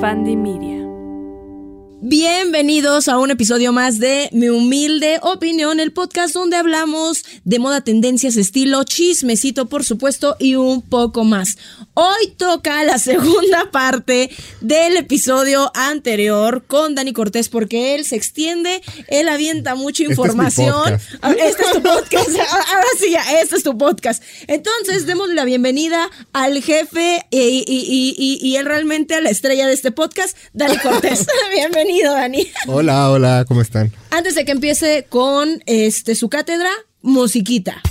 Fandi Media. Bienvenidos a un episodio más de Mi Humilde Opinión, el podcast donde hablamos de moda, tendencias, estilo, chismecito, por supuesto, y un poco más. Hoy toca la segunda parte del episodio anterior con Dani Cortés porque él se extiende, él avienta mucha información. Este es, tu podcast. Ahora sí, ya, este es tu podcast. Entonces, démosle la bienvenida al jefe y, y, y él realmente a la estrella de este podcast, Dani Cortés. Bienvenido. Bienvenido, Dani. Hola, hola, ¿cómo están? Antes de que empiece con este su cátedra, musiquita.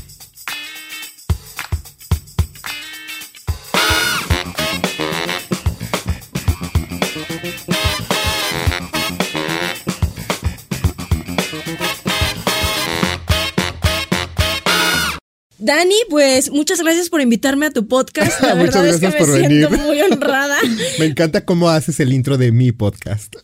Dani, pues muchas gracias por invitarme a tu podcast. La verdad es que me siento muy honrada. me encanta cómo haces el intro de mi podcast.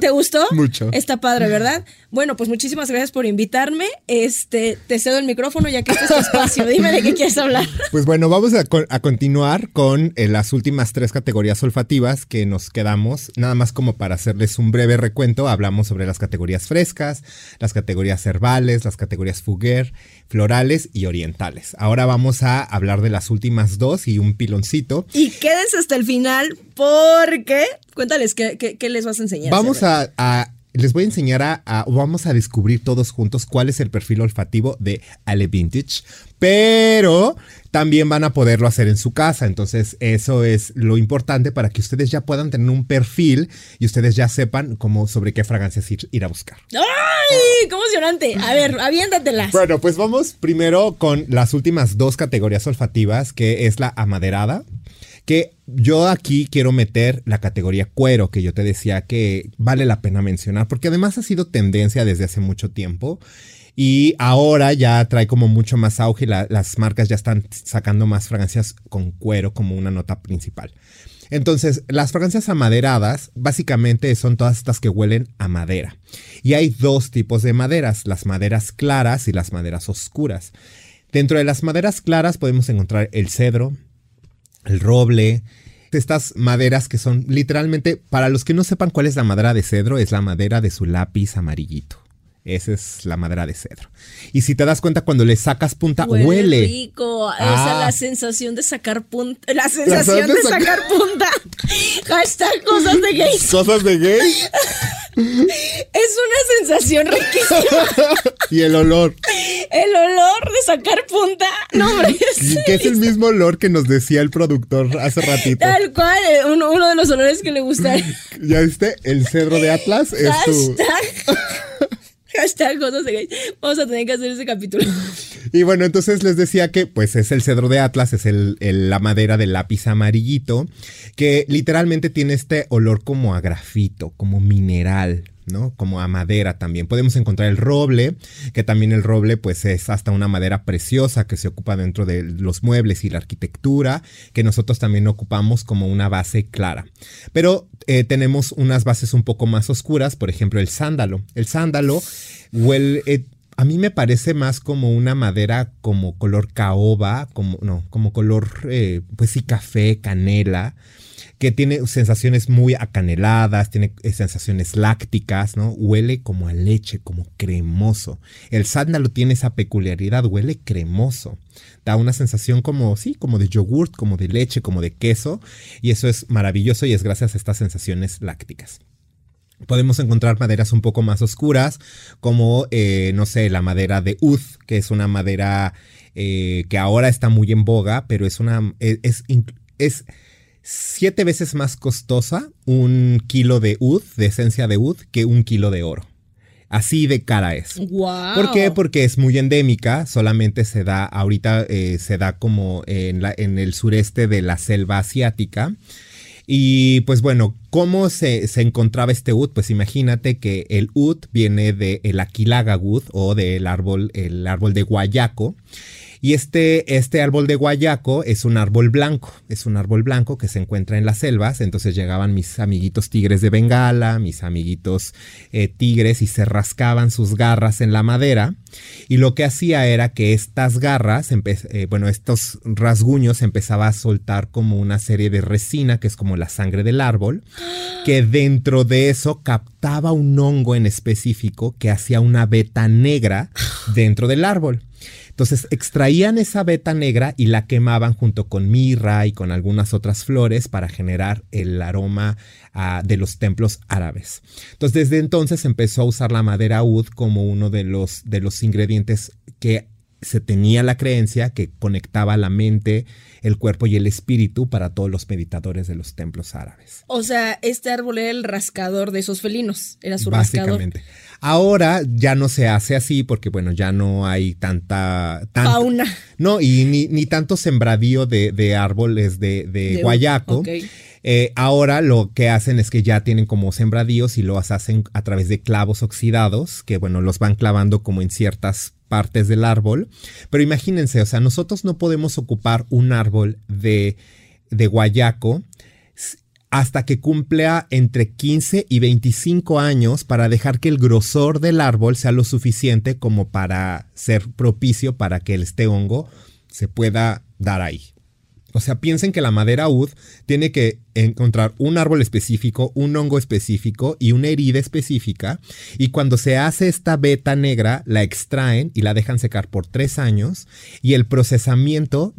¿Te gustó? Mucho. Está padre, ¿verdad? Bueno, pues muchísimas gracias por invitarme. Este, te cedo el micrófono ya que este es tu espacio. Dime de qué quieres hablar. Pues bueno, vamos a, continuar con eh, las últimas tres categorías olfativas que nos quedamos. Nada más como para hacerles un breve recuento, hablamos sobre las categorías frescas, las categorías herbales, las categorías fuguer, florales y orientales. Ahora vamos a hablar de las últimas dos y un piloncito. Y quédense hasta el final porque cuéntales qué, les vas a enseñar. Vamos a, les voy a enseñar a, vamos a descubrir todos juntos cuál es el perfil olfativo de Ale Vintage, pero también van a poderlo hacer en su casa. Entonces, eso es lo importante para que ustedes ya puedan tener un perfil y ustedes ya sepan cómo sobre qué fragancias ir, ir a buscar. ¡Ay! ¡Qué emocionante! A ver, aviéntatelas. Bueno, pues vamos primero con las últimas dos categorías olfativas, que es la amaderada que yo aquí quiero meter la categoría cuero, que yo te decía que vale la pena mencionar, porque además ha sido tendencia desde hace mucho tiempo. Y ahora ya trae como mucho más auge y las marcas ya están sacando más fragancias con cuero como una nota principal. Entonces, las fragancias amaderadas básicamente son todas estas que huelen a madera. Y hay dos tipos de maderas, las maderas claras y las maderas oscuras. Dentro de las maderas claras podemos encontrar el cedro, el roble, estas maderas que son literalmente, para los que no sepan cuál es la madera de cedro, es la madera de su lápiz amarillito. Esa es la madera de cedro. Y si te das cuenta, cuando le sacas punta, huele. Huele rico. Esa es la ah. sensación de sacar punta. La sensación de, sacar, punta. Hashtag cosas de gay. Cosas de gay. Es una sensación riquísima. y el olor. El olor de sacar punta. No, hombre. Que es el mismo olor que nos decía el productor hace ratito. Tal cual. Eh, uno, de los olores que le gusta. ¿Ya viste? El cedro de Atlas es Hashtag. Vamos a tener que hacer ese capítulo. Y bueno, entonces les decía que pues es el cedro de Atlas, es el, la madera del lápiz amarillito, que literalmente tiene este olor como a grafito, como mineral. ¿No? Como a madera también. Podemos encontrar el roble, que también el roble pues es hasta una madera preciosa que se ocupa dentro de los muebles y la arquitectura, que nosotros también ocupamos como una base clara. Pero eh, tenemos unas bases un poco más oscuras, por ejemplo el sándalo. El sándalo huele... Eh, a mí me parece más como una madera como color caoba, como, no, como color, eh, pues sí, café, canela, que tiene sensaciones muy acaneladas, tiene eh, sensaciones lácticas, ¿no? Huele como a leche, como cremoso. El sándalo tiene esa peculiaridad, huele cremoso. Da una sensación como, sí, como de yogurt, como de leche, como de queso, y eso es maravilloso y es gracias a estas sensaciones lácticas. Podemos encontrar maderas un poco más oscuras, como, eh, no sé, la madera de Ud, que es una madera eh, que ahora está muy en boga, pero es una. E, es, es, siete veces más costosa un kilo de Ud, de esencia de Ud, que un kilo de oro. Así de cara es. Wow. ¿Por qué? Porque es muy endémica, solamente se da, ahorita eh, se da como en, la, en el sureste de la selva asiática. Y pues bueno, ¿cómo se, encontraba este ud? Pues imagínate que el ud viene del el Aquilaga o del árbol, el árbol de guayaco. Y este, este árbol de guayaco es un árbol blanco, es un árbol blanco que se encuentra en las selvas, entonces llegaban mis amiguitos tigres de Bengala, mis amiguitos eh, tigres y se rascaban sus garras en la madera y lo que hacía era que estas garras, eh, bueno, estos rasguños empezaba a soltar como una serie de resina, que es como la sangre del árbol, que dentro de eso captaba un hongo en específico que hacía una beta negra dentro del árbol. Entonces extraían esa beta negra y la quemaban junto con mirra y con algunas otras flores para generar el aroma ah, de los templos árabes. Entonces desde entonces empezó a usar la madera oud como uno de los, de los ingredientes que se tenía la creencia que conectaba la mente, el cuerpo y el espíritu para todos los meditadores de los templos árabes. O sea, este árbol era el rascador de esos felinos, era su Básicamente. Ahora ya no se hace así porque, bueno, ya no hay tanta... Fauna. No, y ni, ni tanto sembradío de, árboles de, guayaco. Eh, ahora lo que hacen es que ya tienen como sembradíos y los hacen a través de clavos oxidados, que bueno, los van clavando como en ciertas partes del árbol. Pero imagínense, o sea, nosotros no podemos ocupar un árbol de, guayaco hasta que cumpla entre 15 y 25 años para dejar que el grosor del árbol sea lo suficiente como para ser propicio para que este hongo se pueda dar ahí. O sea, piensen que la madera ud tiene que encontrar un árbol específico, un hongo específico y una herida específica. Y cuando se hace esta beta negra, la extraen y la dejan secar por tres años. Y el procesamiento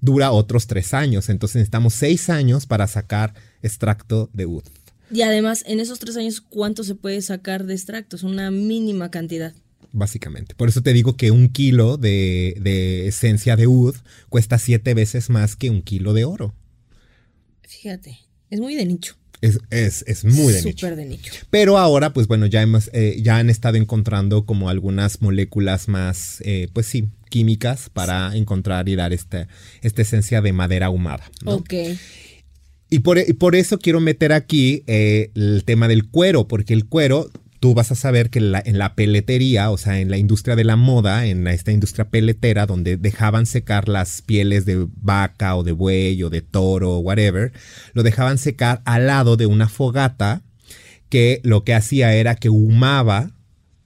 dura otros tres años. Entonces necesitamos seis años para sacar extracto de ud. Y además, en esos tres años, ¿cuánto se puede sacar de extractos? Una mínima cantidad básicamente. Por eso te digo que un kilo de, esencia de oud cuesta siete veces más que un kilo de oro. Fíjate, es muy de nicho. Es, es, muy de nicho. de nicho. Pero ahora, pues bueno, ya hemos, eh, ya han estado encontrando como algunas moléculas más, eh, pues sí, químicas para encontrar y dar esta, esta esencia de madera ahumada. Ok. Y por, por, eso quiero meter aquí eh, el tema del cuero, porque el cuero tú vas a saber que en la, peletería, o sea, en la industria de la moda, en esta industria peletera, donde dejaban secar las pieles de vaca o de buey o de toro o whatever, lo dejaban secar al lado de una fogata que lo que hacía era que humaba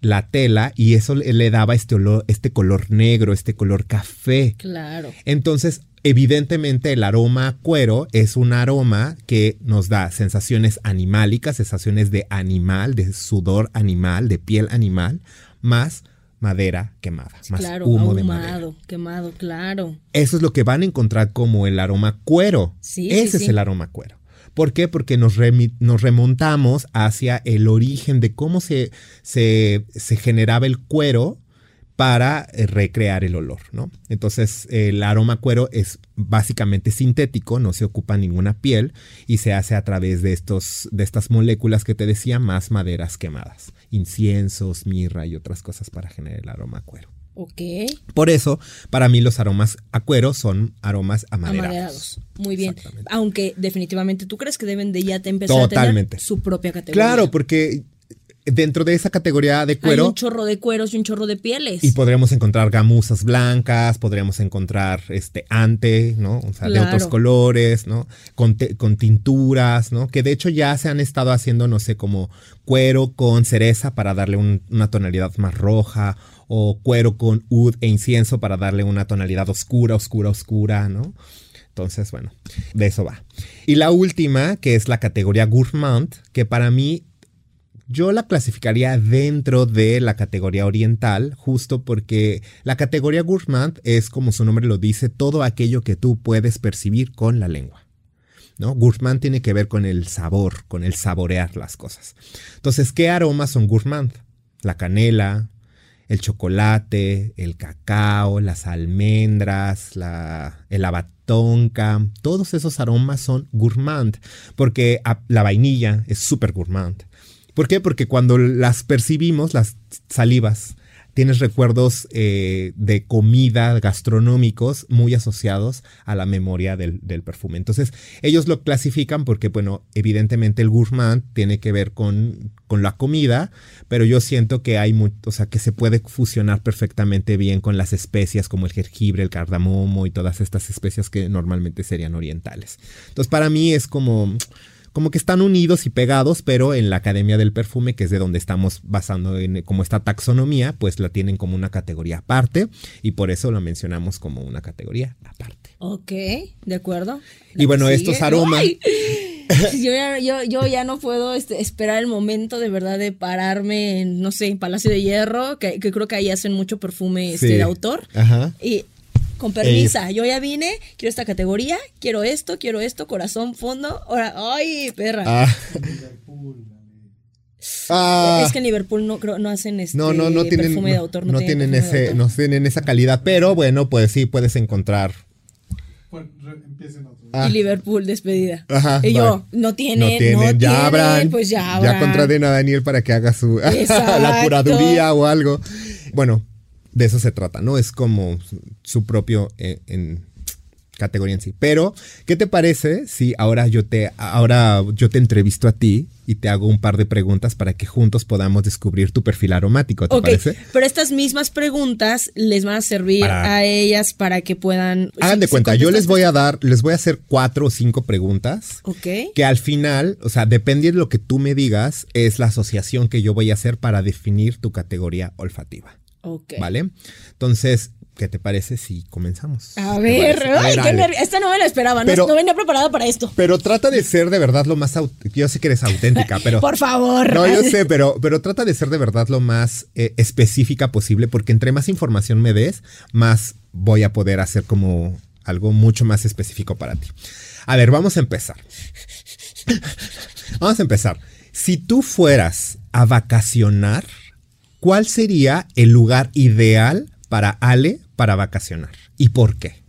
la tela y eso le daba este olor, este color negro, este color café. Claro. Entonces, Evidentemente el aroma cuero es un aroma que nos da sensaciones animálicas, sensaciones de animal, de sudor animal, de piel animal, más madera quemada, más humo de madera. quemado, claro. Eso es lo que van a encontrar como el aroma cuero. Sí, Ese es el aroma cuero. ¿Por qué? Porque nos, nos, remontamos hacia el origen de cómo se, se, se generaba el cuero para eh, recrear el olor, ¿no? Entonces, el aroma cuero es básicamente sintético, no se ocupa ninguna piel y se hace a través de, estos, de estas moléculas que te decía, más maderas quemadas, inciensos, mirra y otras cosas para generar el aroma cuero. Ok. Por eso, para mí los aromas a cuero son aromas amaderados. Muy bien. Aunque definitivamente tú crees que deben de ya te empezar a tener su propia categoría. Claro, porque dentro de esa categoría de cuero. Hay un chorro de cueros y un chorro de pieles. Y podríamos encontrar gamuzas blancas, podríamos encontrar este ante, ¿no? O sea, de otros colores, ¿no? Con, con, tinturas, ¿no? Que de hecho ya se han estado haciendo, no sé, como cuero con cereza para darle una tonalidad más roja, o cuero con oud e incienso para darle una tonalidad oscura, oscura, oscura, ¿no? Entonces, bueno, de eso va. Y la última, que es la categoría gourmand, que para mí yo la clasificaría dentro de la categoría oriental, justo porque la categoría gourmand es, como su nombre lo dice, todo aquello que tú puedes percibir con la lengua. ¿no? Gourmand tiene que ver con el sabor, con el saborear las cosas. Entonces, ¿qué aromas son gourmand? La canela, el chocolate, el cacao, las almendras, la, el abatonca, todos esos aromas son gourmand, porque la vainilla es súper gourmand. ¿Por qué? Porque cuando las percibimos, las salivas, tienes recuerdos eh, de comida gastronómicos muy asociados a la memoria del, del, perfume. Entonces, ellos lo clasifican porque, bueno, evidentemente el gourmand tiene que ver con, con la comida, pero yo siento que hay mucho, o sea, que se puede fusionar perfectamente bien con las especias como el jengibre, el cardamomo y todas estas especias que normalmente serían orientales. Entonces, para mí es como como que están unidos y pegados, pero en la Academia del Perfume, que es de donde estamos basando en como esta taxonomía, pues la tienen como una categoría aparte y por eso lo mencionamos como una categoría aparte. Ok, de acuerdo. Y bueno, estos aromas... Yo ya, yo, ya, no puedo este, esperar el momento de verdad de pararme en, no sé, en Palacio de Hierro, que, creo que ahí hacen mucho perfume este, de autor. Ajá. Y con permisa, yo ya vine, quiero esta categoría, quiero esto, quiero esto, corazón, fondo. Ahora, ay, perra. Ah. Ah. Es que en Liverpool no creo no hacen este no, no, no tienen, perfume de autor, no, tienen, ese, no tienen esa calidad, pero bueno, pues sí puedes encontrar. Ah. Y Liverpool despedida. Ajá, y yo, no tienen, no tienen, ya habrán, pues ya habrán. Ya contraten a Daniel para que haga su la curaduría o algo. Bueno, de eso se trata, ¿no? Es como su propio eh, en, categoría en sí. Pero, ¿qué te parece si ahora yo te, ahora yo te entrevisto a ti y te hago un par de preguntas para que juntos podamos descubrir tu perfil aromático? ¿Te parece? Pero estas mismas preguntas les van a servir a ellas para que puedan. Hagan de cuenta, yo les voy a dar, les voy a hacer cuatro o cinco preguntas. Ok. Que al final, o sea, dependiendo de lo que tú me digas, es la asociación que yo voy a hacer para definir tu categoría olfativa. ¿Vale? Entonces, ¿qué te parece si comenzamos? A ver, esta no me la esperaba, no, venía preparada para esto. Pero trata de ser de verdad lo más yo sé que eres auténtica, pero por favor. No, yo sé, pero pero trata de ser de verdad lo más eh, específica posible porque entre más información me des, más voy a poder hacer como algo mucho más específico para ti. A ver, vamos a empezar. vamos a empezar. Si tú fueras a vacacionar, ¿cuál sería el lugar ideal para Ale para vacacionar? ¿Y por qué?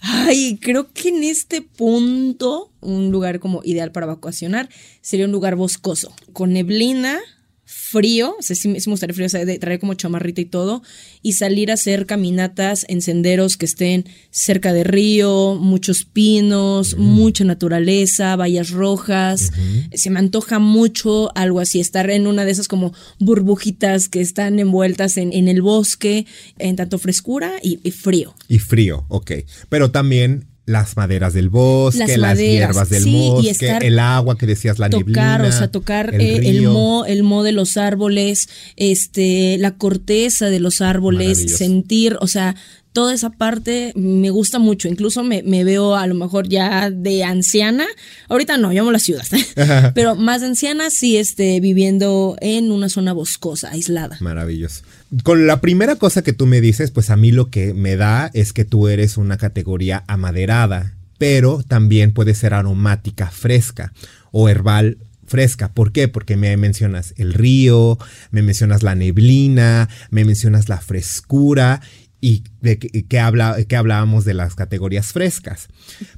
Ay, creo que en este punto un lugar como ideal para vacacionar sería un lugar boscoso, con neblina, frío, o sea, sí, me gustaría frío, o sea, de traer como chamarrita y todo, y salir a hacer caminatas en senderos que estén cerca de río, muchos pinos, mucha naturaleza, vallas rojas. Se me antoja mucho algo así, estar en una de esas como burbujitas que están envueltas en, en el bosque, en tanto frescura y, y frío. Y frío, ok. Pero también las maderas del bosque, las, hierbas del bosque, el agua que decías, la tocar, o sea, tocar el, eh, el, mo, el mo de los árboles, este, la corteza de los árboles, sentir, o sea, toda esa parte me gusta mucho. Incluso me, veo a lo mejor ya de anciana. Ahorita no, llamo la ciudad. Pero más anciana sí este, viviendo en una zona boscosa, aislada. Maravilloso. Con la primera cosa que tú me dices, pues a mí lo que me da es que tú eres una categoría amaderada, pero también puede ser aromática fresca o herbal fresca. ¿Por qué? Porque me mencionas el río, me mencionas la neblina, me mencionas la frescura y de que, habla, que hablábamos de las categorías frescas.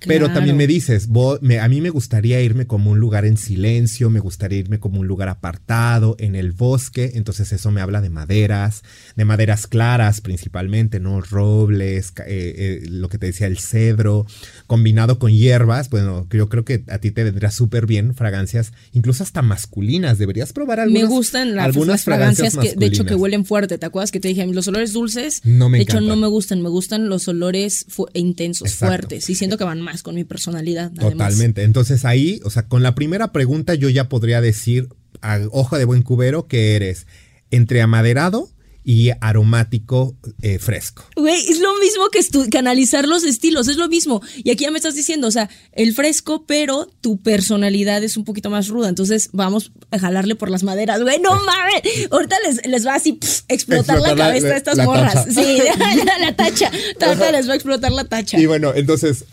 Pero también me dices, a mí me gustaría irme como un lugar en silencio, me gustaría irme como un lugar apartado, en el bosque, entonces eso me habla de maderas, de maderas claras principalmente, ¿no? Robles, eh, eh, lo que te decía, el cedro, combinado con hierbas, bueno, yo creo que a ti te vendría súper bien fragancias, incluso hasta masculinas, deberías probar algunas. Me gustan algunas fragancias, que, de hecho, que huelen fuerte, ¿te acuerdas que te dije, los olores dulces? No me de hecho, no me gustan, me gustan los olores intensos, fuertes, y siento que van más con mi personalidad. Totalmente. Entonces ahí, o sea, con la primera pregunta yo ya podría decir, a hoja de buen cubero, que eres entre amaderado y aromático eh, fresco. Güey, es lo mismo que, que, analizar los estilos, es lo mismo. Y aquí ya me estás diciendo, o sea, el fresco, pero tu personalidad es un poquito más ruda. Entonces vamos a jalarle por las maderas. Güey, no mames. Ahorita les, va así explotar, la cabeza a estas morras. Sí, la, tacha. Ahorita les va a explotar la tacha. Y bueno, entonces,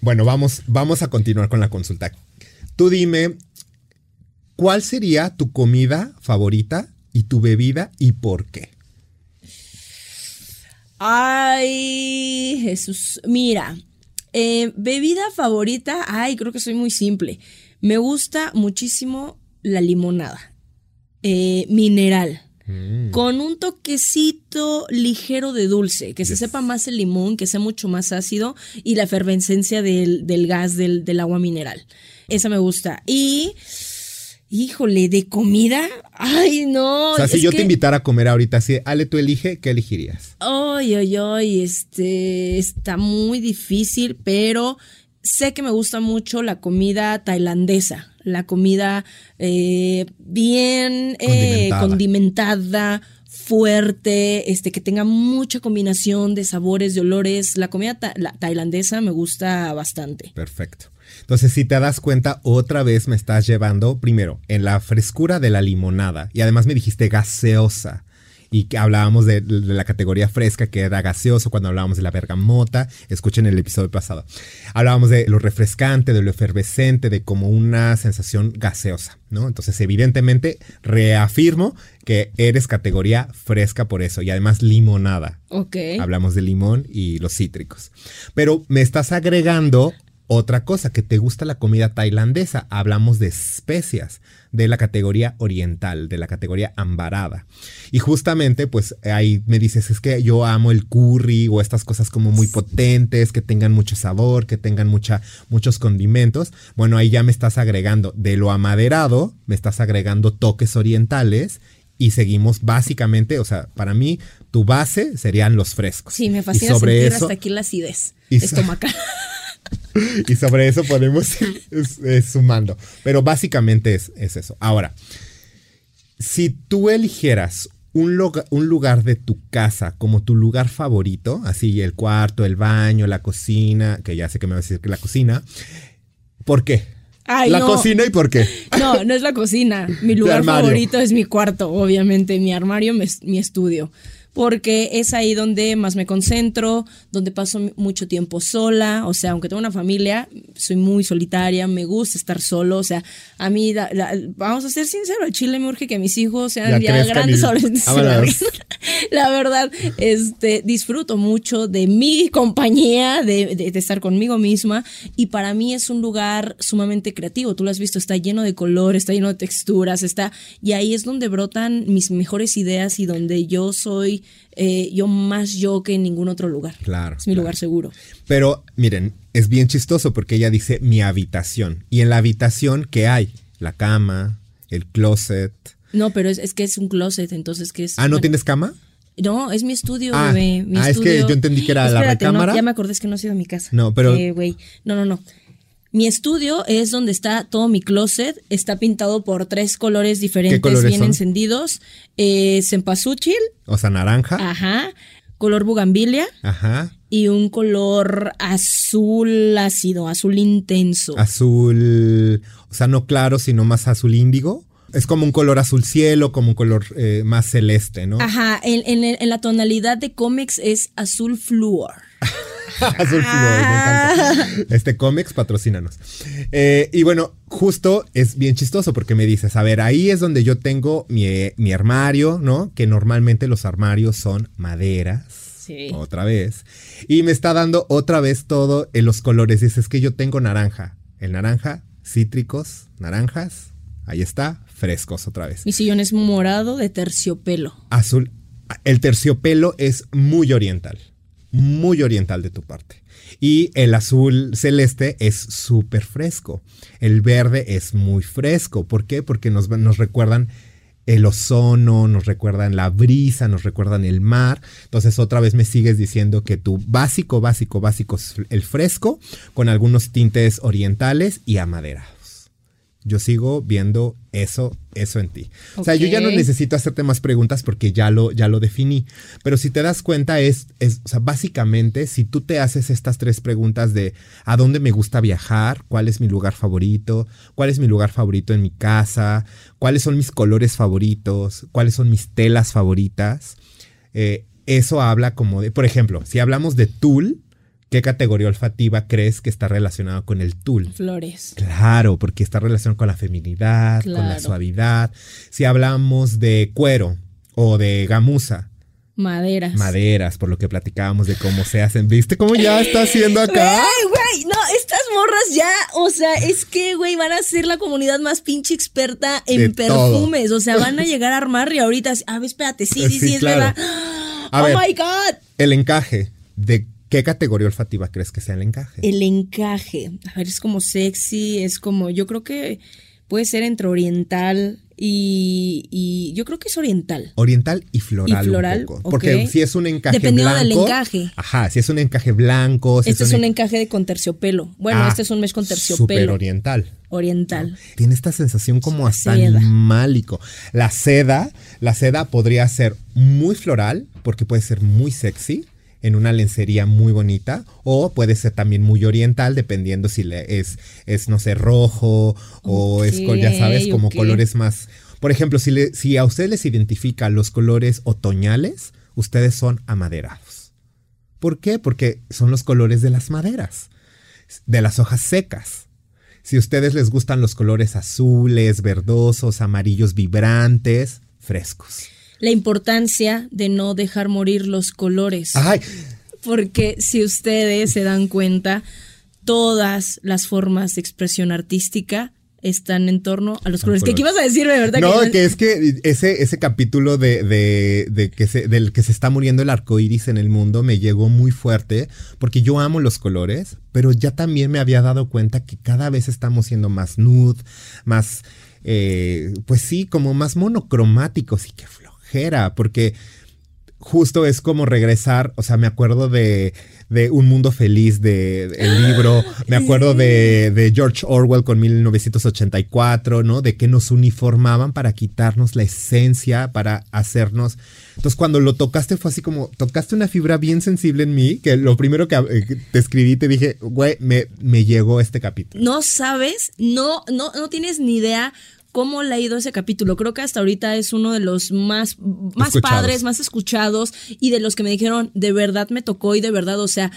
bueno, vamos, vamos a continuar con la consulta. Tú dime, ¿cuál sería tu comida favorita y tu bebida y por qué? Ay, Jesús. Mira, eh, bebida favorita, ay, creo que soy muy simple. Me gusta muchísimo la limonada. Eh, mineral. Mm. con un toquecito ligero de dulce, que se sepa más el limón, que sea mucho más ácido y la efervescencia del, del gas del, del agua mineral. Esa me gusta. Y, híjole, de comida, ay no. O sea, si yo que- te invitara a comer ahorita, así, Ale, tú elige, ¿qué elegirías? Ay, ay, ay, este está muy difícil, pero sé que me gusta mucho la comida tailandesa, la comida eh, bien eh, Condimentada. condimentada, fuerte, este que tenga mucha combinación de sabores, de olores. La comida ta- la tailandesa me gusta bastante. Perfecto. Entonces, si te das cuenta, otra vez me estás llevando, primero, en la frescura de la limonada. Y además me dijiste gaseosa. Y que hablábamos de, de la categoría fresca, que era gaseoso cuando hablábamos de la bergamota. Escuchen el episodio pasado. Hablábamos de lo refrescante, de lo efervescente, de como una sensación gaseosa, ¿no? Entonces, evidentemente, reafirmo que eres categoría fresca por eso. Y además, limonada. Ok. Hablamos de limón y los cítricos. Pero me estás agregando otra cosa, que te gusta la comida tailandesa. Hablamos de especias, de la categoría oriental, de la categoría ambarada. Y justamente, pues ahí me dices, es que yo amo el curry o estas cosas como muy potentes, que tengan mucho sabor, que tengan mucha, muchos condimentos. Bueno, ahí ya me estás agregando de lo amaderado, me estás agregando toques orientales y seguimos básicamente, o sea, para mí tu base serían los frescos. Sí, me Y fascina sobre sentir eso, hasta aquí la acidez estomacal. y sobre eso podemos ir sumando. Pero básicamente es, es eso. Ahora, si tú eligieras un, loga- un lugar de tu casa como tu lugar favorito, así el cuarto, el baño, la cocina, que ya sé que me vas a decir que la cocina, ¿por qué? Ay, la no. cocina y por qué. No, no es la cocina. Mi lugar favorito es mi cuarto, obviamente. Mi armario, mi estudio. Porque es ahí donde más me concentro, donde paso mucho tiempo sola. O sea, aunque tengo una familia, soy muy solitaria, me gusta estar solo. O sea, a mí, la- la- vamos a ser sinceros, el chile me urge que mis hijos sean Ya ya, grandes. La verdad, este, disfruto mucho de mi compañía, de, de- de estar conmigo misma. Y para mí es un lugar sumamente creativo. Tú lo has visto, está lleno de color, está lleno de texturas, está. Y ahí es donde brotan mis mejores ideas y donde yo soy, eh, yo más yo que en ningún otro lugar. Claro, Es mi claro. lugar seguro. Pero miren, es bien chistoso porque ella dice mi habitación. Y en la habitación, ¿qué hay? La cama, el closet. No, pero es, es que es un closet, entonces que es. Ah, ¿no bueno, tienes cama? No, es mi estudio, Ah, bebé. Mi ah, es que yo entendí que era la no, recámara. ya me acordé es que no ha sido mi casa. No, pero- Eh, no, no, no. Mi estudio es donde está todo mi closet. Está pintado por tres colores diferentes, colores bien son? encendidos. Eh, cempasúchil, O sea, naranja. ajá. Color bugambilia Ajá. y un color azul ácido, azul intenso. Azul, o sea, no claro, sino más azul índigo. Es como un color azul cielo, como un color eh, más celeste, ¿no? Ajá, en, en- en la tonalidad de cómics es azul flúor. Me encanta. Este cómics, patrocínanos. Eh, y bueno, justo es bien chistoso porque me dices, a ver, ahí es donde yo tengo mi, mi armario, ¿no? Que normalmente los armarios son maderas. Sí. Otra vez. Y me está dando otra vez todo en los colores. Dices que yo tengo naranja. El naranja, cítricos, naranjas. Ahí está, frescos otra vez. Mi sillón es morado de terciopelo. Azul. El terciopelo es muy oriental. Muy oriental de tu parte. Y el azul celeste es súper fresco. El verde es muy fresco. ¿Por qué? Porque nos, nos recuerdan el ozono, nos recuerdan la brisa, nos recuerdan el mar. Entonces otra vez me sigues diciendo que tu básico, básico, básico es el fresco con algunos tintes orientales y amaderados. Yo sigo viendo eso, eso en ti. O sea, yo ya no necesito hacerte más preguntas porque ya lo, ya lo definí. Pero si te das cuenta, es, es, o sea, básicamente, si tú te haces estas tres preguntas de a dónde me gusta viajar, cuál es mi lugar favorito, cuál es mi lugar favorito en mi casa, cuáles son mis colores favoritos, cuáles son mis telas favoritas, eh, eso habla como de, por ejemplo, si hablamos de tul, ¿qué categoría olfativa crees que está relacionada con el tul? Flores. Claro, porque está relacionado con la feminidad, con la suavidad. Si hablamos de cuero o de gamuza, Maderas. maderas, por lo que platicábamos de cómo se hacen. ¿Viste cómo ya está haciendo acá? Ay, güey, no, estás morras ya, o sea, es que, güey, van a ser la comunidad más pinche experta en De perfumes. O sea, van a llegar a armar y ahorita, a ver, espérate, sí, sí, sí, Sí, es claro. verdad. A oh ver. my God. El encaje. ¿De qué categoría olfativa crees que sea el encaje? El encaje. A ver, es como sexy, es como, yo creo que puede ser entre oriental y, y yo creo que es oriental. Oriental y floral, Y floral, un poco. Porque si es un encaje Dependiendo del blanco. encaje. Ajá, si es un encaje blanco. si Este es un en- encaje de con terciopelo. Bueno, Ah, este es un mes con terciopelo. oriental. Oriental. Tiene esta sensación como La hasta seda. animálico. La seda, la seda podría ser muy floral, porque puede ser muy sexy en una lencería muy bonita, o puede ser también muy oriental, dependiendo si le es, es no sé, rojo, o es, ya sabes, como colores más. Por ejemplo, si, le- si a ustedes les identifican los colores otoñales, ustedes son amaderados. ¿Por qué? Porque son los colores de las maderas, de las hojas secas. Si a ustedes les gustan los colores azules, verdosos, amarillos vibrantes, frescos. La importancia de no dejar morir los colores. Ay, Porque si ustedes se dan cuenta, todas las formas de expresión artística están en torno a los colores. ¿Qué, qué ibas a decir, de verdad? no, Que- que es que ese, ese capítulo de, de- de que se, del que se está muriendo el arco iris en el mundo me llegó muy fuerte porque yo amo los colores, pero ya también me había dado cuenta que cada vez estamos siendo más nude, más, eh, pues sí, como más monocromáticos y qué flojera, porque justo es como regresar, o sea, me acuerdo de, de Un Mundo Feliz, de, el libro, me acuerdo de, de George Orwell con 1984, ¿no? De que nos uniformaban para quitarnos la esencia, para hacernos... Entonces cuando lo tocaste fue así como, tocaste una fibra bien sensible en mí, que lo primero que eh, que te escribí te dije, güey, me, me llegó este capítulo. no sabes, no, no, no tienes ni idea cómo le ha ido ese capítulo. Creo que hasta ahorita es uno de los más, más Escuchados. padres, más escuchados y de los que me dijeron, de verdad me tocó y de verdad, o sea,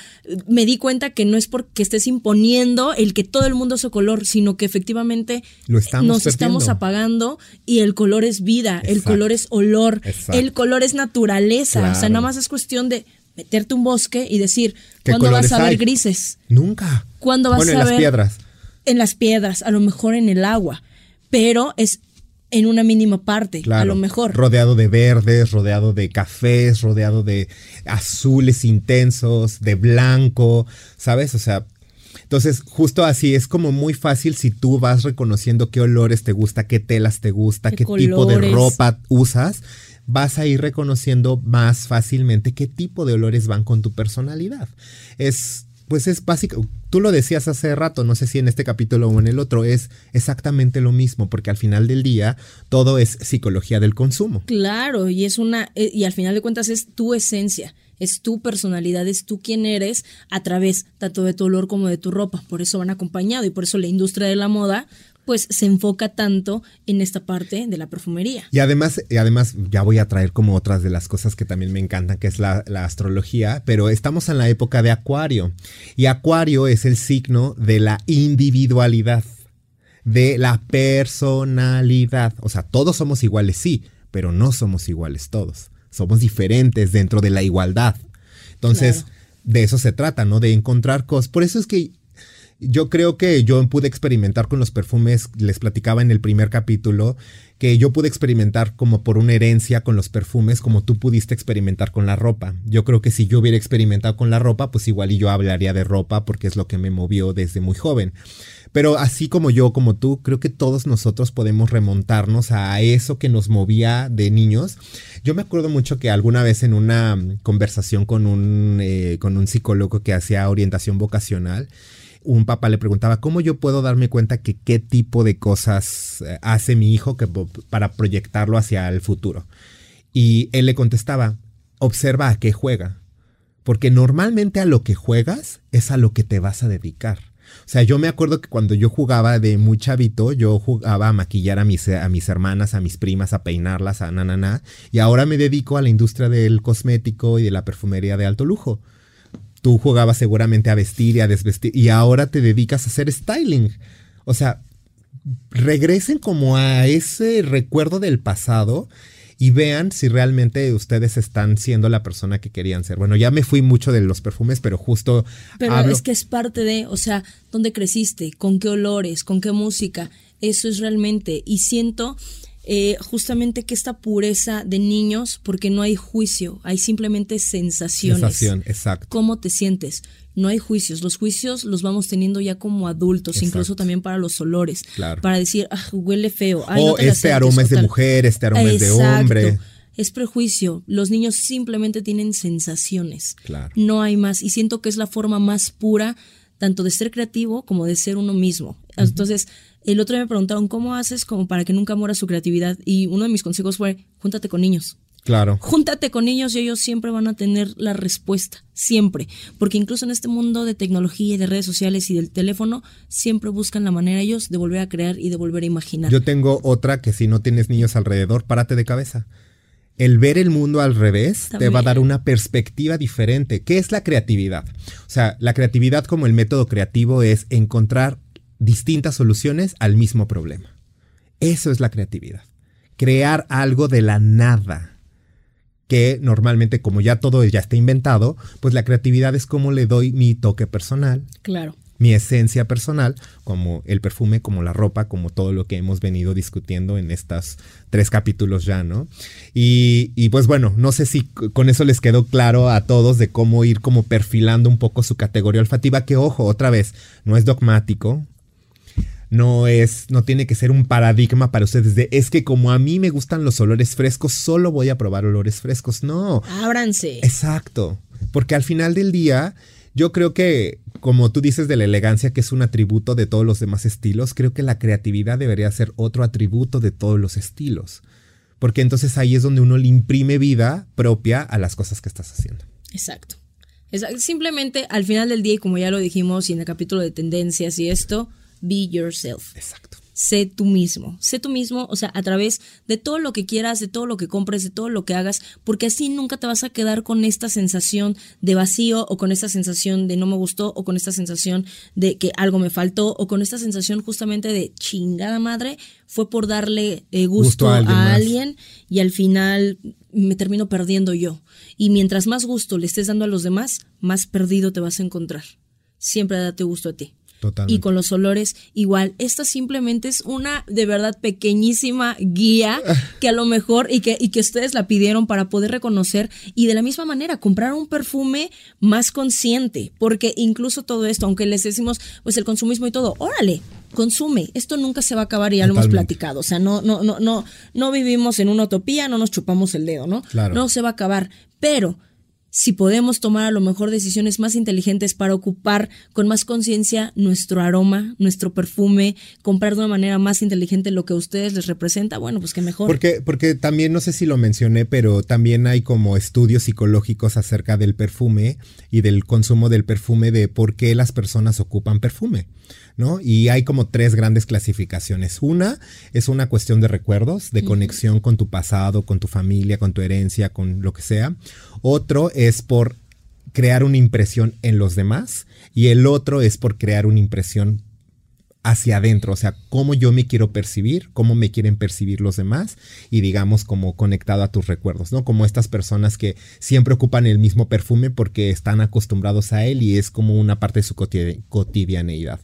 me di cuenta que no es porque estés imponiendo el que todo el mundo es color, sino que efectivamente Lo estamos nos perdiendo. estamos apagando y el color es vida, el color es olor, Exacto. el color es naturaleza. O sea, nada más es cuestión de meterte un bosque y decir, ¿Qué ¿cuándo vas a ver hay? grises? Nunca. ¿Cuándo vas bueno, a en las ver- piedras. en las piedras, a lo mejor en el agua, pero es en una mínima parte, Claro, a lo mejor. Rodeado de verdes, rodeado de cafés, rodeado de azules intensos, de blanco, ¿sabes? O sea, entonces justo así es como muy fácil si tú vas reconociendo qué olores te gusta, qué telas te gusta, Qué qué, tipo de ropa usas, vas a ir reconociendo más fácilmente qué tipo de olores van con tu personalidad. Es pues es básico, tú lo decías hace rato, no sé si en este capítulo o en el otro, es exactamente lo mismo, porque al final del día todo es psicología del consumo. Claro, y es una, eh, y al final de cuentas es tu esencia, es tu personalidad, es tú quien eres a través tanto de tu olor como de tu ropa. Por eso van acompañado y por eso la industria de la moda pues se enfoca tanto en esta parte de la perfumería. Y además, y además ya voy a traer como otras de las cosas que también me encantan, que es la, la astrología, pero estamos en la época de Acuario. Y Acuario es el signo de la individualidad, de la personalidad. O sea, todos somos iguales, sí, pero no somos iguales todos. Somos diferentes dentro de la igualdad. Entonces, Claro. de eso se trata, ¿no? De encontrar cosas. Por eso es que yo creo que yo pude experimentar con los perfumes, les platicaba en el primer capítulo, que yo pude experimentar como por una herencia con los perfumes, como tú pudiste experimentar con la ropa. Yo creo que si yo hubiera experimentado con la ropa, pues igual y yo hablaría de ropa porque es lo que me movió desde muy joven. Pero así como yo, como tú, creo que todos nosotros podemos remontarnos a eso que nos movía de niños. Yo me acuerdo mucho que alguna vez en una conversación con un, eh, con un psicólogo que hacía orientación vocacional, un papá le preguntaba, ¿cómo yo puedo darme cuenta que qué tipo de cosas eh, hace mi hijo para proyectarlo hacia el futuro? Y él le contestaba, observa a qué juega, porque normalmente a lo que juegas es a lo que te vas a dedicar. O sea, yo me acuerdo que cuando yo jugaba de muy chavito, yo jugaba a maquillar a mis, a mis hermanas, a mis primas, a peinarlas, a na, na, na, y ahora me dedico a la industria del cosmético y de la perfumería de alto lujo tú jugabas seguramente a vestir y a desvestir y ahora te dedicas a hacer styling. O sea, regresen como a ese recuerdo del pasado y vean si realmente ustedes están siendo la persona que querían ser. Bueno, ya me fui mucho de los perfumes, pero justo... Pero es que es parte de, o sea, ¿dónde creciste? ¿Con qué olores? ¿Con qué música? Eso es realmente, y siento eh, justamente que esta pureza de niños, porque no hay juicio, hay simplemente sensaciones. Sensación, exacto. ¿Cómo te sientes? No hay juicios, los juicios los vamos teniendo ya como adultos, incluso también para los olores, para decir, ah, huele feo. o este aroma es de mujer, este aroma es de hombre. Es prejuicio. Los niños simplemente tienen sensaciones. Claro. No hay más. Y siento que es la forma más pura tanto de ser creativo como de ser uno mismo. Entonces, el otro día me preguntaron, ¿cómo haces como para que nunca muera su creatividad? Y uno de mis consejos fue, júntate con niños. Claro. Júntate con niños y ellos siempre van a tener la respuesta, siempre. Porque incluso en este mundo de tecnología y de redes sociales y del teléfono, siempre buscan la manera ellos de volver a crear y de volver a imaginar. Yo tengo otra que si no tienes niños alrededor, párate de cabeza. El ver el mundo al revés te va a dar una perspectiva diferente. ¿Qué es la creatividad? O sea, la creatividad como el método creativo es encontrar distintas soluciones al mismo problema. Eso es la creatividad. Crear algo de la nada. Que normalmente, como ya todo ya está inventado, pues la creatividad es como le doy mi toque personal. Claro mi esencia personal, como el perfume, como la ropa, como todo lo que hemos venido discutiendo en estos tres capítulos ya, ¿no? Y, y, pues bueno, no sé si con eso les quedó claro a todos de cómo ir como perfilando un poco su categoría olfativa, que ojo, otra vez, no es dogmático, no es, no tiene que ser un paradigma para ustedes de es que como a mí me gustan los olores frescos, solo voy a probar olores frescos. No. Ábranse. Exacto. Porque al final del día, yo creo que, como tú dices de la elegancia, que es un atributo de todos los demás estilos, creo que la creatividad debería ser otro atributo de todos los estilos. Porque entonces ahí es donde uno le imprime vida propia a las cosas que estás haciendo. Exacto. Simplemente al final del día, y como ya lo dijimos y en el capítulo de tendencias y esto, be yourself. Exacto. Sé tú mismo, sé tú mismo, o sea, a través de todo lo que quieras, de todo lo que compres, de todo lo que hagas, porque así nunca te vas a quedar con esta sensación de vacío o con esta sensación de no me gustó o con esta sensación de que algo me faltó o con esta sensación justamente de chingada madre, fue por darle eh, gusto, a alguien y al final me termino perdiendo yo. Y mientras más gusto le estés dando a los demás, más perdido te vas a encontrar. Siempre date gusto a ti. Y con los olores igual. Esta simplemente es una de verdad pequeñísima guía que a lo mejor y que, y que ustedes la pidieron para poder reconocer y de la misma manera comprar un perfume más consciente. Porque incluso todo esto, aunque les decimos pues el consumismo y todo, órale, consume. Esto nunca se va a acabar y ya lo hemos platicado. O sea, no, no, no, no, no vivimos en una utopía, no nos chupamos el dedo, ¿no? No se va a acabar. Pero si podemos tomar a lo mejor decisiones más inteligentes para ocupar con más conciencia nuestro aroma, nuestro perfume, comprar de una manera más inteligente lo que a ustedes les representa, bueno, pues qué mejor. Porque, porque también, no sé si lo mencioné, pero también hay como estudios psicológicos acerca del perfume y del consumo del perfume, de por qué las personas ocupan perfume. ¿no? Y hay como tres grandes clasificaciones. Una es una cuestión de recuerdos, de conexión con tu pasado, con tu familia, con tu herencia, con lo que sea. Otro es por crear una impresión en los demás y el otro es por crear una impresión hacia adentro, o sea, cómo yo me quiero percibir, cómo me quieren percibir los demás y digamos como conectado a tus recuerdos, ¿no? Como estas personas que siempre ocupan el mismo perfume porque están acostumbrados a él y es como una parte de su cotidianeidad.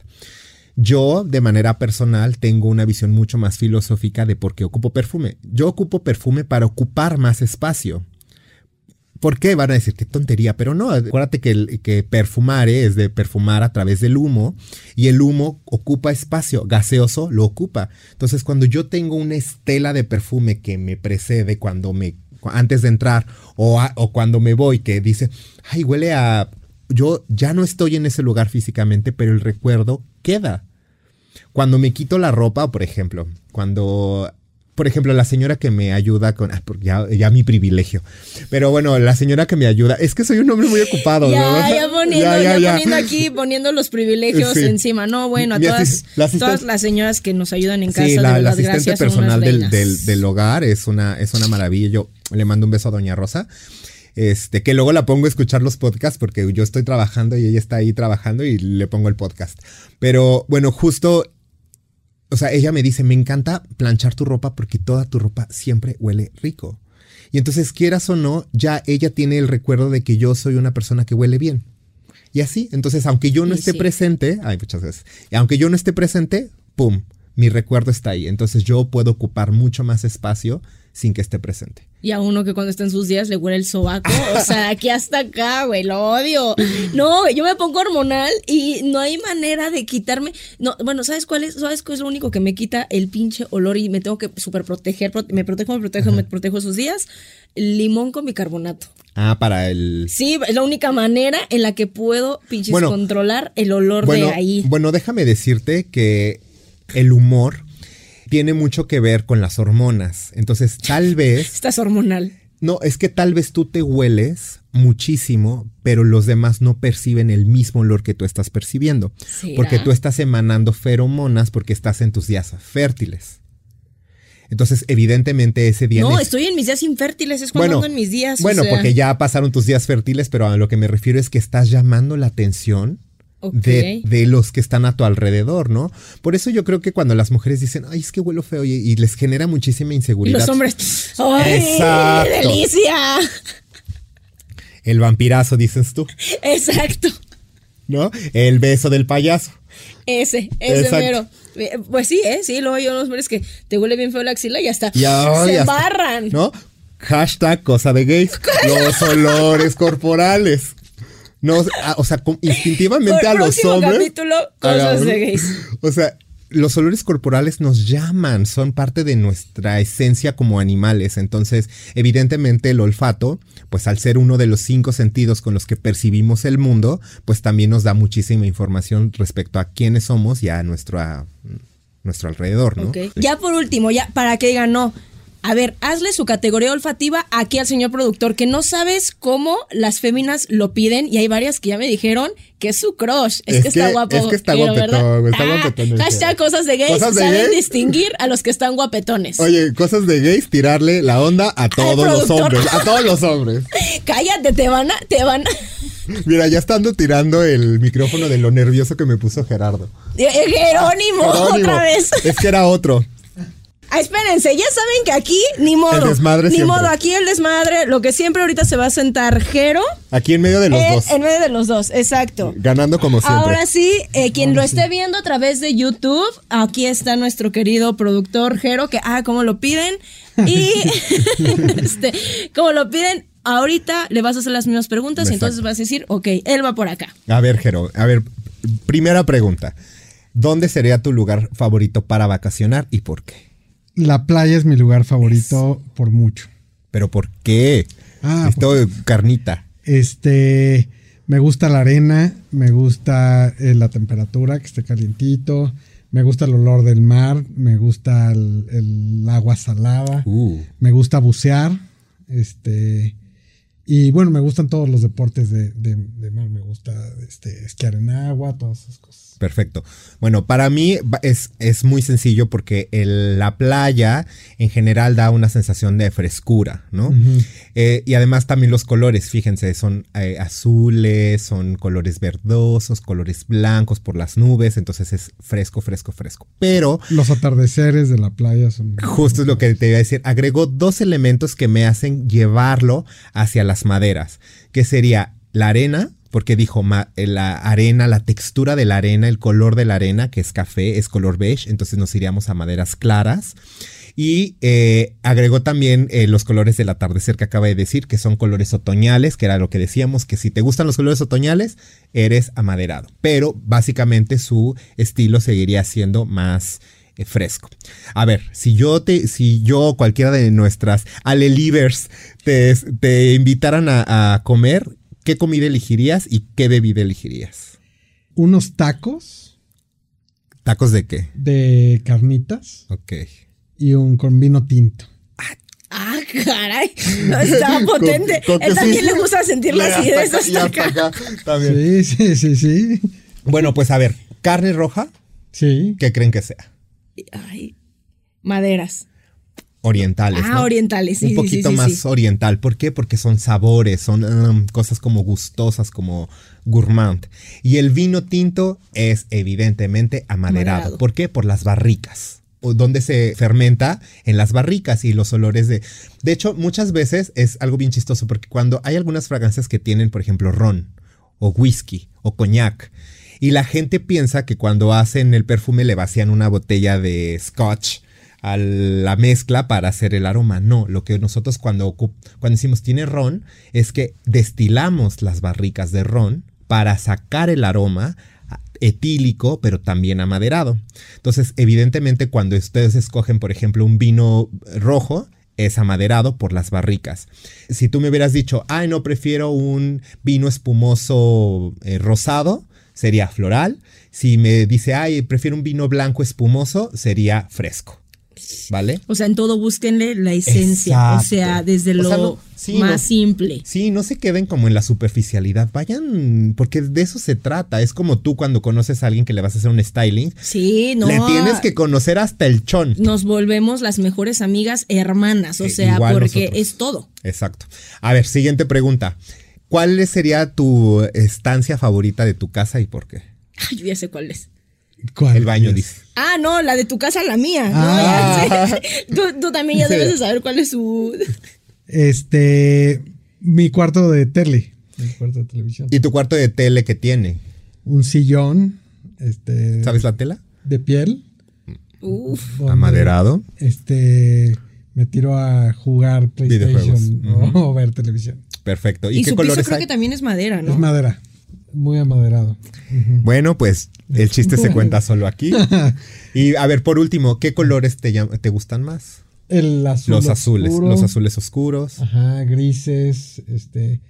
Yo, de manera personal, tengo una visión mucho más filosófica de por qué ocupo perfume. Yo ocupo perfume para ocupar más espacio. ¿Por qué? Van a decir, qué tontería, pero no, acuérdate que, que perfumar es de perfumar a través del humo y el humo ocupa espacio, gaseoso lo ocupa. Entonces, cuando yo tengo una estela de perfume que me precede cuando me, antes de entrar o, o cuando me voy, que dice, ay, huele a, yo ya no estoy en ese lugar físicamente, pero el recuerdo queda. Cuando me quito la ropa, por ejemplo, cuando por ejemplo, la señora que me ayuda con. Ah, ya, ya, mi privilegio. Pero bueno, la señora que me ayuda. Es que soy un hombre muy ocupado, ya, Ya poniendo, ya, poniendo aquí, poniendo los privilegios encima. No, bueno, a todas, todas las señoras que nos ayudan en casa. Sí, la, asistente personal del, del, del, hogar es una, es una maravilla. Yo le mando un beso a Doña Rosa. Este, que luego la pongo a escuchar los podcasts porque yo estoy trabajando y ella está ahí trabajando y le pongo el podcast. Pero bueno, justo o sea, ella me dice, me encanta planchar tu ropa porque toda tu ropa siempre huele rico. Y entonces, quieras o no, ya ella tiene el recuerdo de que yo soy una persona que huele bien. Y así, entonces, aunque yo no Y esté sí. presente, ay, muchas veces, y aunque yo no esté presente, pum, mi recuerdo está ahí. Entonces yo puedo ocupar mucho más espacio sin que esté presente. Y a uno que cuando está en sus días le huele el sobaco. O sea, aquí hasta acá, güey, lo odio. No, yo me pongo hormonal y no hay manera de quitarme. No, bueno, ¿sabes cuál es? ¿Sabes cuál es lo único que me quita el pinche olor y me tengo que super proteger? prote- me protejo, me protejo, me protejo esos días. Limón con bicarbonato. Ah, para el... Sí, es la única manera en la que puedo pinches Bueno, controlar el olor Bueno, de ahí. bueno, déjame decirte que el humor tiene mucho que ver con las hormonas. Entonces, tal vez... Estás hormonal. No, es que tal vez tú te hueles muchísimo, pero los demás no perciben el mismo olor que tú estás percibiendo. ¿Será? Porque tú estás emanando feromonas porque estás en tus días fértiles. Entonces, evidentemente, ese día... No, estoy en mis días infértiles, es cuando ando en mis días. o Bueno, sea. porque ya pasaron tus días fértiles, pero a lo que me refiero es que estás llamando la atención De, de los que están a tu alrededor, ¿no? Por eso yo creo que cuando las mujeres dicen, ay, es que huelo feo y, y les genera muchísima Y inseguridad. los hombres. ¡Ay! Exacto. ¡Delicia! El vampirazo, dices tú, Exacto. ¿no? El beso del payaso. Ese, ese Exacto. mero. Eh, Pues sí, ¿eh? Sí, luego hay unos hombres que te huele bien feo la axila y ya está. Y ay, Se hasta- barran. ¿No? Hashtag cosa de gays. Los olores corporales. No, a- o sea, instintivamente a los hombres. capítulo, cosas de gays. O sea, los olores corporales nos llaman, son parte de nuestra esencia como animales. Entonces, evidentemente, el olfato, pues al ser uno de los cinco sentidos con los que percibimos el mundo, pues también nos da muchísima información respecto a quiénes somos y a nuestro, a nuestro alrededor, ¿no? Ya por último, ya para que digan no. A ver, hazle su categoría olfativa aquí al señor productor, que no sabes cómo las féminas lo piden y hay varias que ya me dijeron que es su crush. Es, Es que, está guapo. es que está guapetón, ¿verdad? está Ah, guapetón Hashtag cosas de gays. ¿Cosas de saben gays? distinguir a los que están guapetones. Oye, cosas de gays, tirarle la onda a todos los hombres, a todos los hombres. Cállate, te van a, te van a. Mira, ya estando tirando el micrófono de lo nervioso que me puso Gerardo. Jerónimo, Jerónimo, otra vez. Es que era otro. Ah, espérense, ya saben que aquí ni modo. El desmadre Ni siempre. modo, aquí el desmadre, lo que siempre ahorita se va a sentar Jero Aquí en medio de los dos. en medio de los dos, exacto. Ganando como siempre. Ahora sí, eh, quien lo esté viendo a través de YouTube, aquí está nuestro querido productor Jero, que, ah, como lo piden. Y, este, como lo piden, ahorita le vas a hacer las mismas preguntas y entonces vas a decir, ok, él va por acá. A ver, Jero, a ver, primera pregunta. ¿Dónde sería tu lugar favorito para vacacionar y por qué? La playa es mi lugar favorito por mucho. ¿Pero por qué? Ah, Esto carnita. Este, me gusta la arena, me gusta eh, la temperatura, que esté calientito, me gusta el olor del mar, me gusta el, el agua salada, Uh. me gusta bucear, este, y bueno, me gustan todos los deportes de, de- de mar, me gusta este, esquiar en agua, todas esas cosas. Perfecto. Bueno, para mí es, es muy sencillo porque el- la playa en general da una sensación de frescura, ¿no? Eh, y además también los colores, fíjense, son eh, azules, son colores verdosos, colores blancos por las nubes, entonces es fresco, fresco, fresco. Pero Los atardeceres de la playa son... Justo es lo que te iba a decir. Agregó dos elementos que me hacen llevarlo hacia las maderas, que sería la arena, porque dijo eh, la arena, la textura de la arena, el color de la arena, que es café, es color beige, entonces nos iríamos a maderas claras. Y eh, agregó también eh, los colores del atardecer que acaba de decir, que son colores otoñales, que era lo que decíamos, que si te gustan los colores otoñales, eres amaderado. Pero básicamente su estilo seguiría siendo más fresco. A ver, si yo te, si yo cualquiera de nuestras alelivers te, te invitaran a comer, ¿qué comida elegirías y qué bebida elegirías? Unos tacos ¿Tacos de qué? de carnitas Ok. y un con vino tinto. Ah, caray. Estaba potente. Con- con que ¿Es a sí. quién le gusta sentir las hasta ideas acá- hasta hasta acá? acá también. Sí, sí, sí, sí. Bueno, pues a ver, carne roja, Sí. ¿qué creen que sea? Ay, maderas. Orientales. Ah, ¿no? orientales, sí, Un sí, poquito sí, sí, más oriental. ¿Por qué? Porque son sabores, son um, cosas como gustosas, como gourmand. Y el vino tinto es evidentemente amaderado. Amaderado. ¿Por qué? Por las barricas. donde se fermenta en las barricas y los olores de... De hecho, muchas veces es algo bien chistoso porque cuando hay algunas fragancias que tienen, por ejemplo, ron o whisky o coñac, y la gente piensa que cuando hacen el perfume le vacían una botella de scotch a la mezcla para hacer el aroma. No, lo que nosotros cuando, cuando decimos tiene ron es que destilamos las barricas de ron para sacar el aroma etílico, pero también amaderado. Entonces, evidentemente, cuando ustedes escogen, por ejemplo, un vino rojo, es amaderado por las barricas. Si tú me hubieras dicho, ay, no, prefiero un vino espumoso eh, rosado, sería floral. Si me dice, ay, prefiero un vino blanco espumoso, sería fresco. ¿Vale? O sea, en todo búsquenle la esencia. O sea, desde lo más simple. Sí, no se queden como en la superficialidad. Vayan, porque de eso se trata. Es como tú cuando conoces a alguien que le vas a hacer un styling. Sí, no. Le tienes que conocer hasta el chon. Nos volvemos las mejores amigas hermanas. O eh, sea, porque es todo. Exacto. A ver, siguiente pregunta. ¿Cuál sería tu estancia favorita de tu casa y por qué? Ay, yo ya sé cuál es. ¿Cuál el baño, dice. Ah, no, la de tu casa, la mía. Ah. tú, también ya debes de saber cuál es su. Este. Mi cuarto de tele. Mi cuarto de televisión. ¿Y tu cuarto de tele qué tiene? Un sillón. Este. ¿Sabes la tela? De piel. Uf. Amaderado. Este. Me tiro a jugar PlayStation o, ver televisión. Perfecto. ¿Y, qué color creo que también es madera, ¿no? Es madera. Muy amaderado. Bueno, pues el chiste se cuenta solo aquí. Y a ver, por último, ¿qué colores te, te gustan más? El azul. Los azules, los azules oscuros. Ajá, grises, este.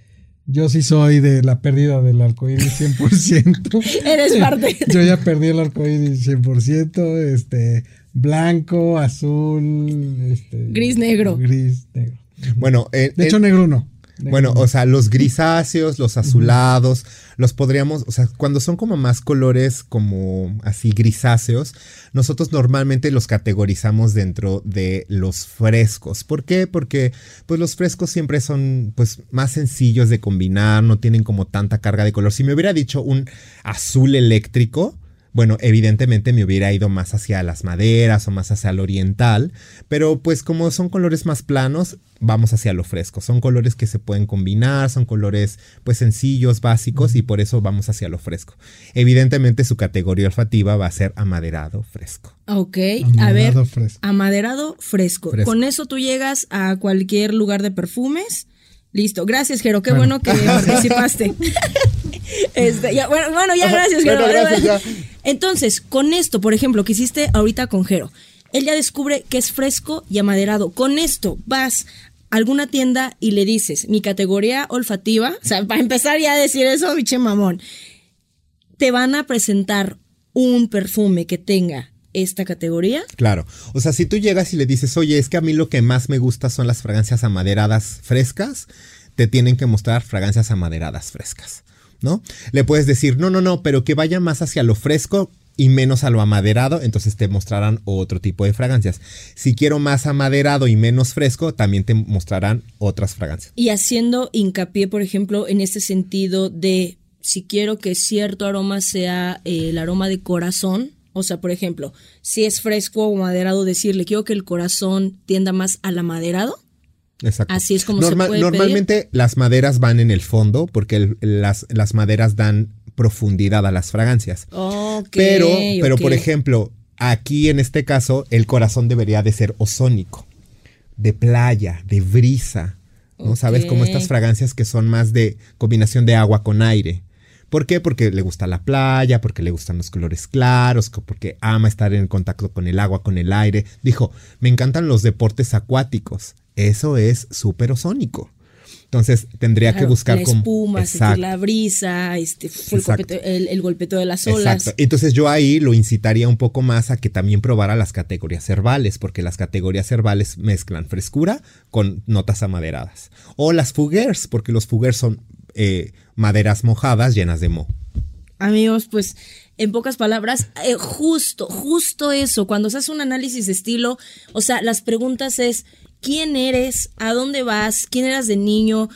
Yo sí soy de la pérdida del arcoíris 100%. Eres parte. Yo ya perdí el arcoíris 100%, este, blanco, azul, este, gris negro. Gris negro. Bueno, eh, de hecho eh, negro no. Bueno, o sea, los grisáceos, los azulados, los podríamos, o sea, cuando son como más colores como así grisáceos, nosotros normalmente los categorizamos dentro de los frescos. ¿Por qué? Porque pues los frescos siempre son pues más sencillos de combinar, no tienen como tanta carga de color. Si me hubiera dicho un azul eléctrico, bueno, evidentemente me hubiera ido más hacia las maderas o más hacia el oriental, pero pues como son colores más planos, vamos hacia lo fresco. Son colores que se pueden combinar, son colores pues sencillos, básicos y por eso vamos hacia lo fresco. Evidentemente su categoría olfativa va a ser amaderado fresco. Ok, a ver, amaderado fresco. Con eso tú llegas a cualquier lugar de perfumes. Listo, gracias Jero, qué bueno, que participaste. Este, bueno, ya gracias, Jero. Entonces, con esto, por ejemplo, que hiciste ahorita con Jero, él ya descubre que es fresco y amaderado. Con esto vas a alguna tienda y le dices, mi categoría olfativa, o sea, para empezar ya a decir eso, biche mamón, te van a presentar un perfume que tenga esta categoría? Claro. O sea, si tú llegas y le dices, oye, es que a mí lo que más me gusta son las fragancias amaderadas frescas, te tienen que mostrar fragancias amaderadas frescas. ¿No? Le puedes decir, no, no, no, pero que vaya más hacia lo fresco y menos a lo amaderado, entonces te mostrarán otro tipo de fragancias. Si quiero más amaderado y menos fresco, también te mostrarán otras fragancias. Y haciendo hincapié, por ejemplo, en este sentido de si quiero que cierto aroma sea eh, el aroma de corazón, o sea, por ejemplo, si es fresco o maderado, decirle quiero que el corazón tienda más al amaderado. Exacto. Así es como se puede Normalmente las maderas van en el fondo porque las, las, maderas dan profundidad a las fragancias. pero, pero por ejemplo, aquí en este caso el corazón debería de ser ozónico, de playa, de brisa. ¿no? ¿Sabes? Como estas fragancias que son más de combinación de agua con aire. ¿Por qué? Porque le gusta la playa, porque le gustan los colores claros, porque ama estar en contacto con el agua, con el aire. Dijo, me encantan los deportes acuáticos eso es superosónico. Entonces tendría que buscar la espuma, la brisa, este, el, el, golpeteo de las olas. Exacto. Entonces yo ahí lo incitaría un poco más a que también probara las categorías herbales, porque las categorías herbales mezclan frescura con notas amaderadas. O las fuguers, porque los fuguers son eh, maderas mojadas llenas de moho. Amigos, pues en pocas palabras, eh, justo, justo eso, cuando se hace un análisis de estilo, o sea, las preguntas es, quién eres, a dónde vas, quién eras de niño,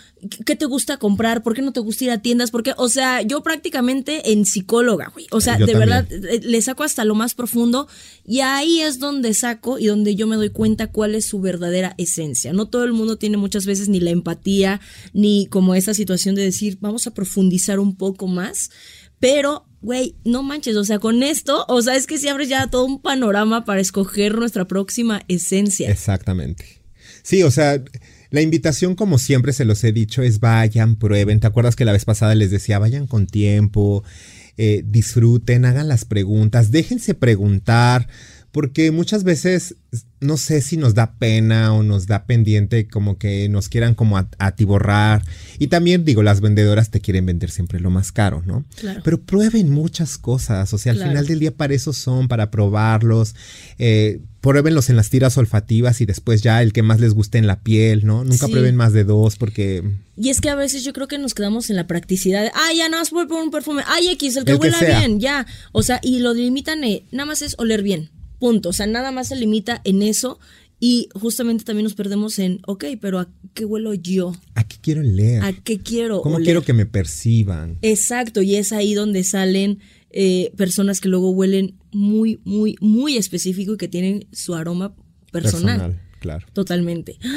qué te gusta comprar, por qué no te gusta ir a tiendas, porque, o sea, yo prácticamente en psicóloga, güey. O sea, de verdad, eh, le saco hasta lo más profundo y ahí es donde saco y donde yo me doy cuenta cuál es su verdadera esencia. No todo el mundo tiene muchas veces ni la empatía, ni como esa situación de decir, vamos a profundizar un poco más, pero güey, no manches, o sea, con esto, o sea, es que si abres ya todo un panorama para escoger nuestra próxima esencia. Exactamente. Sí, o sea, la invitación, como siempre se los he dicho, es vayan, prueben. ¿Te acuerdas que la vez pasada les decía, vayan con tiempo, eh, disfruten, hagan las preguntas, déjense preguntar, porque muchas veces no sé si nos da pena o nos da pendiente como que nos quieran como atiborrar. Y también digo, las vendedoras te quieren vender siempre lo más caro, ¿no? Claro. Pero prueben muchas cosas, o sea, al final del día para eso son, para probarlos. Eh, pruébenlos en las tiras olfativas y después ya el que más les guste en la piel, ¿no? Nunca prueben más de dos porque... Y es que a veces yo creo que nos quedamos en la practicidad de, ay, ya nada más voy por un perfume, ay, X, el que huela bien, ya. O sea, y lo limitan, eh, nada más es oler bien punto. O sea, nada más se limita en eso. Y justamente también nos perdemos en, ok, pero ¿a qué huelo yo? ¿A qué quiero leer? ¿A qué quiero ¿Cómo quiero que me perciban? Exacto, y es ahí donde salen eh, personas que luego huelen muy, muy, muy específico y que tienen su aroma personal. personal claro. Totalmente.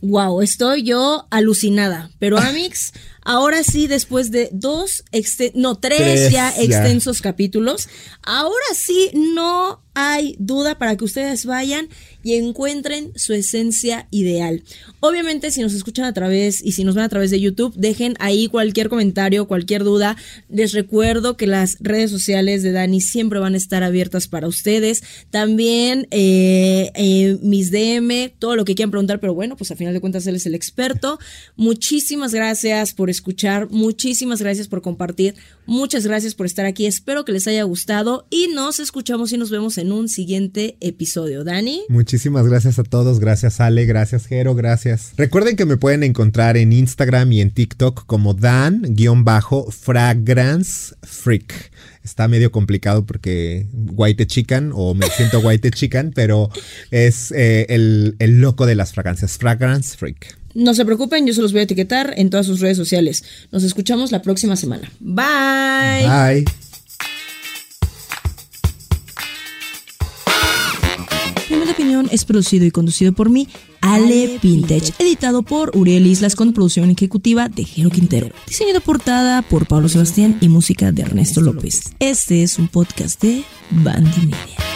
Wow, estoy yo alucinada. Pero Amix, ahora sí, después de dos, no, tres, ya extensos capítulos, ahora sí no hay duda para que ustedes vayan y encuentren su esencia ideal. Obviamente, si nos escuchan a través y si nos ven a través de YouTube, dejen ahí cualquier comentario, cualquier duda. Les recuerdo que las redes sociales de Dani siempre van a estar abiertas para ustedes. También eh, eh, mis DM, todo lo que quieran preguntar, pero bueno, pues a final de cuentas él es el experto. Muchísimas gracias por escuchar, muchísimas gracias por compartir, muchas gracias por estar aquí. Espero que les haya gustado y nos escuchamos y nos vemos en un siguiente episodio. Dani. Muchísimas gracias a todos, gracias Ale, gracias Jero, gracias. Recuerden que me pueden encontrar en Instagram y en TikTok como Dan-Fragrance Freak. Está medio complicado porque White Chicken o me siento White Chicken, pero es eh, el, el loco de las fragancias, Fragrance Freak. No se preocupen, yo se los voy a etiquetar en todas sus redes sociales. Nos escuchamos la próxima semana. Bye. Bye. de Opinión es producido y conducido por mí, Ale Vintage, editado por Uriel Islas con producción ejecutiva de Jero Quintero, diseño de portada por Pablo Sebastián y música de Ernesto López. Este es un podcast de Bandy Media.